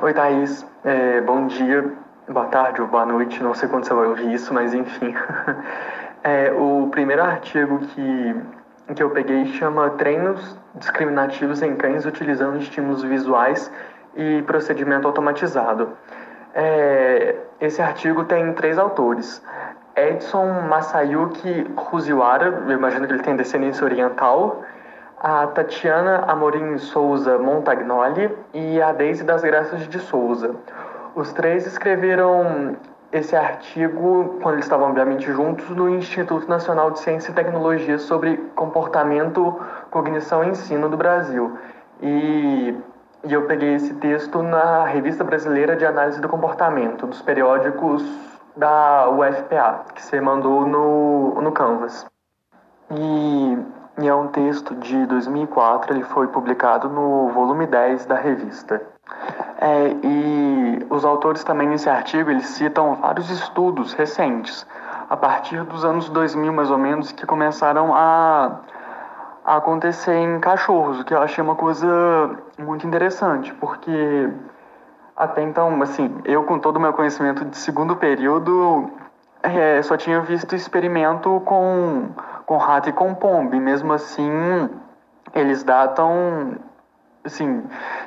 Oi, Thaís. É, bom dia, boa tarde ou boa noite, não sei quando você vai ouvir isso, mas enfim. É, o primeiro artigo que, que eu peguei chama Treinos Discriminativos em Cães utilizando estímulos visuais e procedimento automatizado. É, esse artigo tem três autores. Edson Masayuki Fujiwara, eu imagino que ele tem descendência oriental, a Tatiana Amorim Souza Montagnoli e a Deise das Graças de Souza. Os três escreveram esse artigo, quando eles estavam obviamente juntos, no Instituto Nacional de Ciência e Tecnologia sobre Comportamento, Cognição e Ensino do Brasil. E, e eu peguei esse texto na Revista Brasileira de Análise do Comportamento, dos periódicos da UFPA, que você mandou no, no Canvas. E e é um texto de 2004, ele foi publicado no volume 10 da revista. É, e os autores também nesse artigo eles citam vários estudos recentes, a partir dos anos 2000 mais ou menos, que começaram a, a acontecer em cachorros, o que eu achei uma coisa muito interessante, porque até então, assim, eu com todo o meu conhecimento de segundo período, é, só tinha visto experimento com com rato e com pombo. E mesmo assim, eles datam, assim,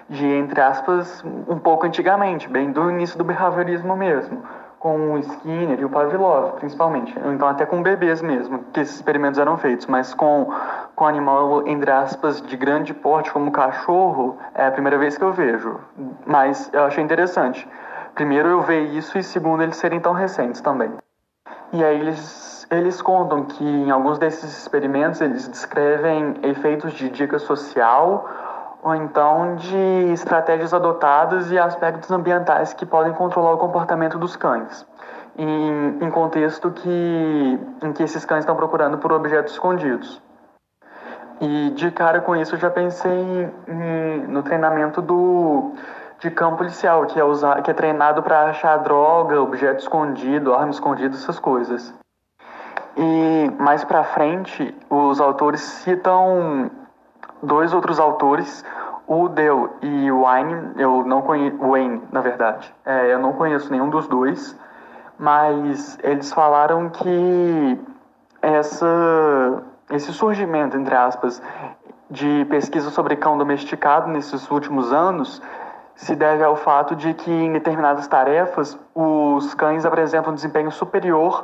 de, entre aspas, um pouco antigamente, bem do início do behaviorismo mesmo. Com o Skinner e o Pavlov, principalmente. Então, até com bebês mesmo, que esses experimentos eram feitos. Mas com, com animal, entre aspas, de grande porte, como cachorro, é a primeira vez que eu vejo. Mas eu achei interessante. Primeiro, eu ver isso, e segundo, eles serem tão recentes também. E aí, eles eles contam que em alguns desses experimentos eles descrevem efeitos de dica social ou então de estratégias adotadas e aspectos ambientais que podem controlar o comportamento dos cães, em, em contexto que, em que esses cães estão procurando por objetos escondidos. E de cara com isso eu já pensei em, em, no treinamento do, de policial, que é, usar, que é treinado para achar droga, objeto escondido, arma escondida, essas coisas. E mais para frente, os autores citam dois outros autores, o Dell e o Wayne, eu não conheço, Wayne, na verdade, é, eu não conheço nenhum dos dois, mas eles falaram que essa, esse surgimento, entre aspas, de pesquisa sobre cão domesticado nesses últimos anos se deve ao fato de que em determinadas tarefas os cães apresentam um desempenho superior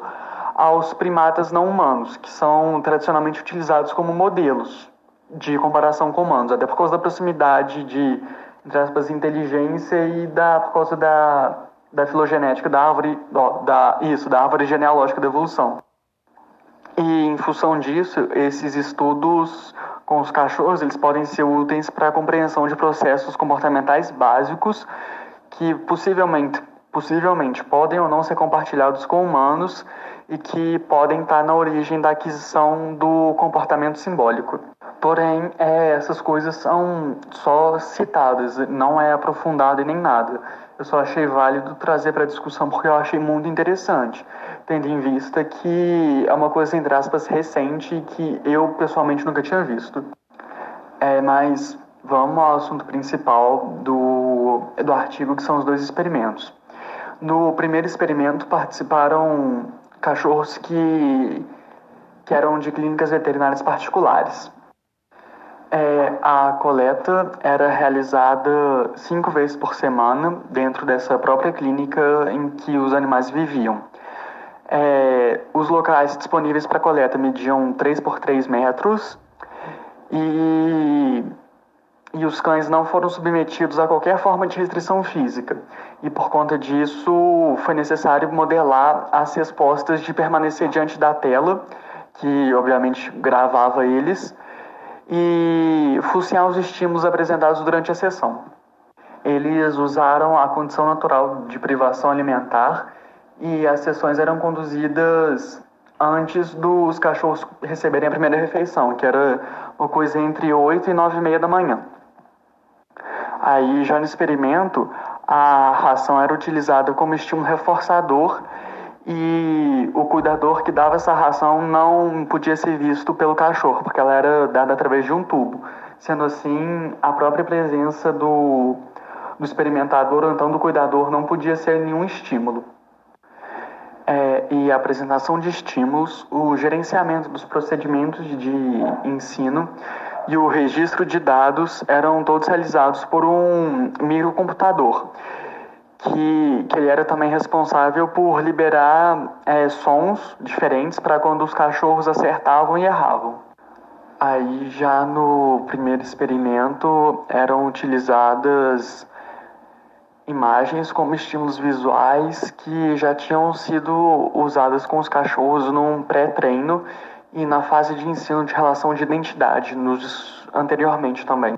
aos primatas não humanos, que são tradicionalmente utilizados como modelos de comparação com humanos, até por causa da proximidade de, entre aspas, inteligência e da, por causa da, da filogenética da árvore, ó, da, isso, da árvore genealógica da evolução. E em função disso, esses estudos com os cachorros, eles podem ser úteis para a compreensão de processos comportamentais básicos que possivelmente, possivelmente podem ou não ser compartilhados com humanos e que podem estar na origem da aquisição do comportamento simbólico. Porém, é, essas coisas são só citadas, não é aprofundado e nem nada. Eu só achei válido trazer para discussão porque eu achei muito interessante, tendo em vista que é uma coisa, entre aspas, recente que eu pessoalmente nunca tinha visto. É, mas vamos ao assunto principal do, do artigo, que são os dois experimentos. No primeiro experimento participaram cachorros que, que eram de clínicas veterinárias particulares. É, a coleta era realizada cinco vezes por semana dentro dessa própria clínica em que os animais viviam. É, os locais disponíveis para coleta mediam 3 por 3 metros e e os cães não foram submetidos a qualquer forma de restrição física. E por conta disso, foi necessário modelar as respostas de permanecer diante da tela, que obviamente gravava eles, e fuciar os estímulos apresentados durante a sessão. Eles usaram a condição natural de privação alimentar e as sessões eram conduzidas antes dos cachorros receberem a primeira refeição, que era uma coisa entre 8 e 9 e meia da manhã. Aí, já no experimento, a ração era utilizada como estímulo reforçador e o cuidador que dava essa ração não podia ser visto pelo cachorro, porque ela era dada através de um tubo. Sendo assim, a própria presença do do experimentador ou então do cuidador não podia ser nenhum estímulo. É, e a apresentação de estímulos, o gerenciamento dos procedimentos de ensino e o registro de dados eram todos realizados por um microcomputador, que, que ele era também responsável por liberar é, sons diferentes para quando os cachorros acertavam e erravam. Aí já no primeiro experimento eram utilizadas imagens como estímulos visuais que já tinham sido usadas com os cachorros num pré-treino e na fase de ensino de relação de identidade, nos, anteriormente também.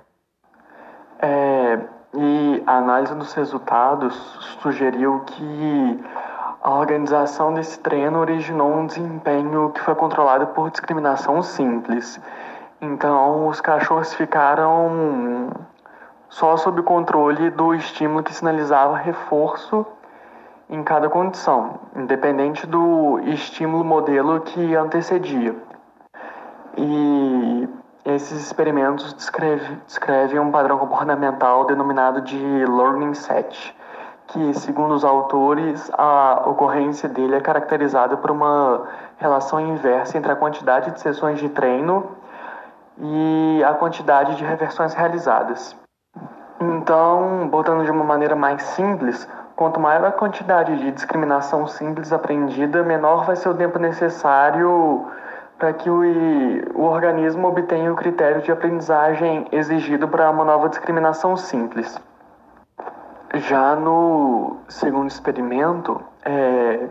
É, e a análise dos resultados sugeriu que a organização desse treino originou um desempenho que foi controlado por discriminação simples. Então, os cachorros ficaram só sob controle do estímulo que sinalizava reforço em cada condição, independente do estímulo modelo que antecedia. E esses experimentos descreve, descrevem um padrão comportamental denominado de learning set, que, segundo os autores, a ocorrência dele é caracterizada por uma relação inversa entre a quantidade de sessões de treino e a quantidade de reversões realizadas. Então, botando de uma maneira mais simples, quanto maior a quantidade de discriminação simples aprendida, menor vai ser o tempo necessário para que o, o organismo obtenha o critério de aprendizagem exigido para uma nova discriminação simples. Já no segundo experimento, é,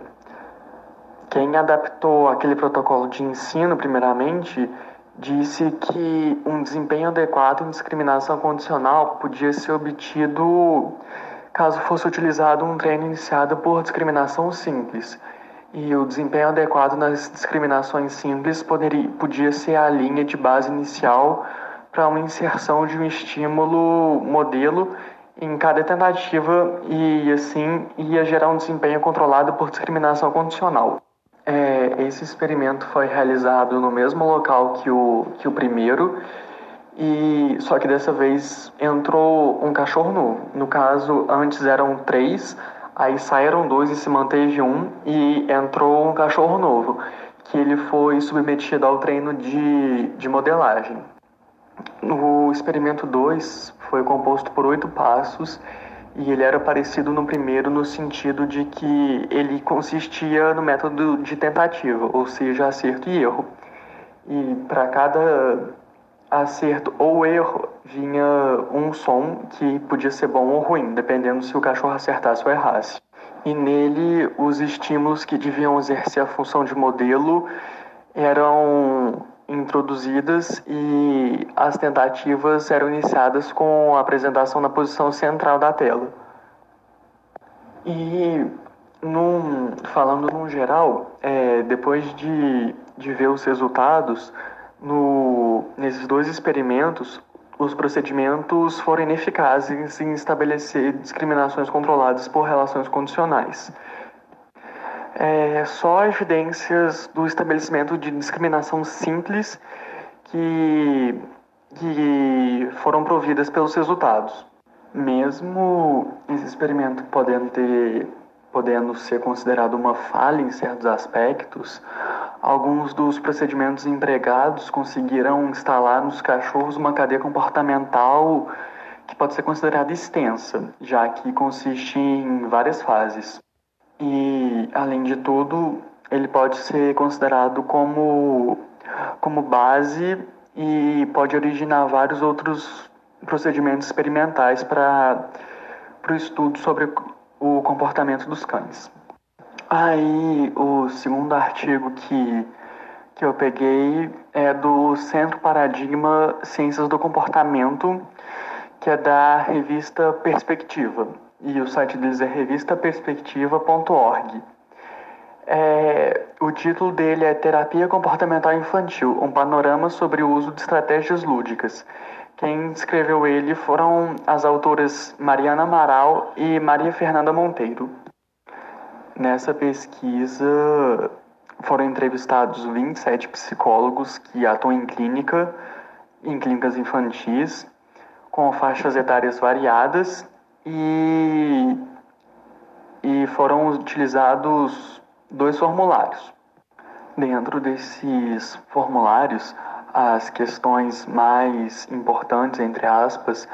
quem adaptou aquele protocolo de ensino, primeiramente, disse que um desempenho adequado em discriminação condicional podia ser obtido caso fosse utilizado um treino iniciado por discriminação simples. E o desempenho adequado nas discriminações simples poderia, podia ser a linha de base inicial para uma inserção de um estímulo modelo em cada tentativa e assim ia gerar um desempenho controlado por discriminação condicional. É, esse experimento foi realizado no mesmo local que o, que o primeiro, e só que dessa vez entrou um cachorro novo. No caso, antes eram três, aí saíram dois e se manteve um, e entrou um cachorro novo, que ele foi submetido ao treino de, de modelagem. O experimento 2 foi composto por oito passos e ele era parecido no primeiro no sentido de que ele consistia no método de tentativa, ou seja, acerto e erro. E para cada acerto ou erro vinha um som que podia ser bom ou ruim, dependendo se o cachorro acertasse ou errasse. E nele os estímulos que deviam exercer a função de modelo eram introduzidas e as tentativas eram iniciadas com a apresentação na posição central da tela. E num, falando no geral, é, depois de, de ver os resultados, no, nesses dois experimentos, os procedimentos foram ineficazes em estabelecer discriminações controladas por relações condicionais é, só evidências do estabelecimento de discriminação simples que, que foram providas pelos resultados. Mesmo esse experimento podendo ter podendo ser considerado uma falha em certos aspectos, alguns dos procedimentos empregados conseguiram instalar nos cachorros uma cadeia comportamental que pode ser considerada extensa, já que consiste em várias fases. E, além de tudo, ele pode ser considerado como, como base e pode originar vários outros procedimentos experimentais para o estudo sobre o comportamento dos cães. Aí, o segundo artigo que, que eu peguei é do Centro Paradigma Ciências do Comportamento, que é da revista Perspectiva e o site deles é revistaperspectiva.org. É, o título dele é Terapia Comportamental Infantil, um panorama sobre o uso de estratégias lúdicas. Quem escreveu ele foram as autoras Mariana Amaral e Maria Fernanda Monteiro. Nessa pesquisa foram entrevistados 27 psicólogos que atuam em clínica, em clínicas infantis, com faixas etárias variadas e, e foram utilizados dois formulários. Dentro desses formulários, as questões mais importantes, entre aspas,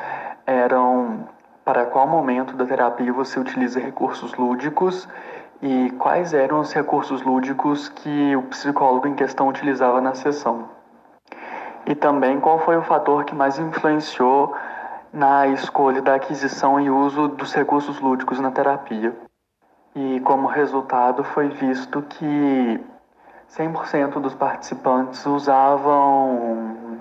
eram para qual momento da terapia você utiliza recursos lúdicos e quais eram os recursos lúdicos que o psicólogo em questão utilizava na sessão. E também qual foi o fator que mais influenciou na escolha da aquisição e uso dos recursos lúdicos na terapia. E como resultado foi visto que 100% dos participantes usavam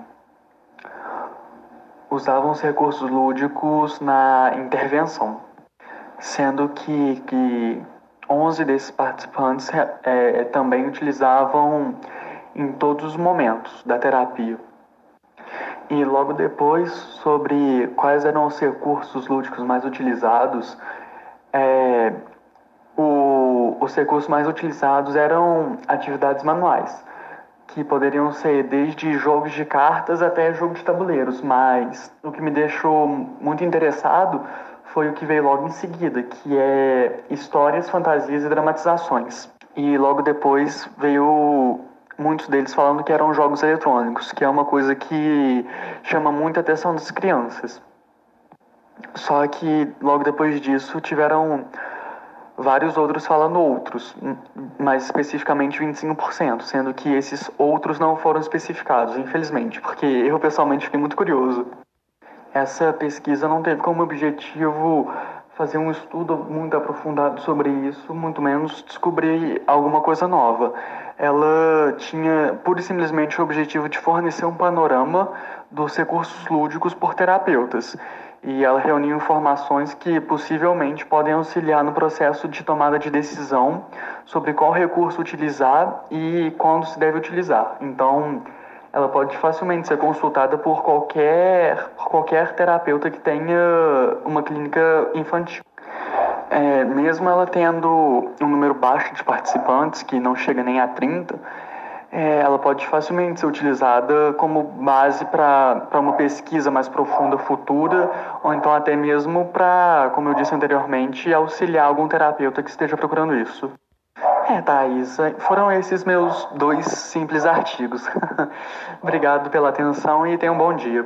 usavam os recursos lúdicos na intervenção, sendo que, que 11 desses participantes é, é, também utilizavam em todos os momentos da terapia. E logo depois, sobre quais eram os recursos lúdicos mais utilizados, é, o, os recursos mais utilizados eram atividades manuais, que poderiam ser desde jogos de cartas até jogos de tabuleiros, mas o que me deixou muito interessado foi o que veio logo em seguida, que é histórias, fantasias e dramatizações. E logo depois veio muitos deles falando que eram jogos eletrônicos, que é uma coisa que chama muita atenção das crianças. Só que logo depois disso tiveram vários outros falando outros, mais especificamente 25%, sendo que esses outros não foram especificados, infelizmente, porque eu pessoalmente fiquei muito curioso. Essa pesquisa não teve como objetivo fazer um estudo muito aprofundado sobre isso, muito menos descobrir alguma coisa nova. Ela tinha pura e simplesmente o objetivo de fornecer um panorama dos recursos lúdicos por terapeutas. E ela reuniu informações que possivelmente podem auxiliar no processo de tomada de decisão sobre qual recurso utilizar e quando se deve utilizar. Então, ela pode facilmente ser consultada por qualquer, por qualquer terapeuta que tenha uma clínica infantil. É, mesmo ela tendo um número baixo de participantes, que não chega nem a 30, é, ela pode facilmente ser utilizada como base para uma pesquisa mais profunda futura, ou então até mesmo para, como eu disse anteriormente, auxiliar algum terapeuta que esteja procurando isso. É, Thaís, foram esses meus dois simples artigos. Obrigado pela atenção e tenha um bom dia.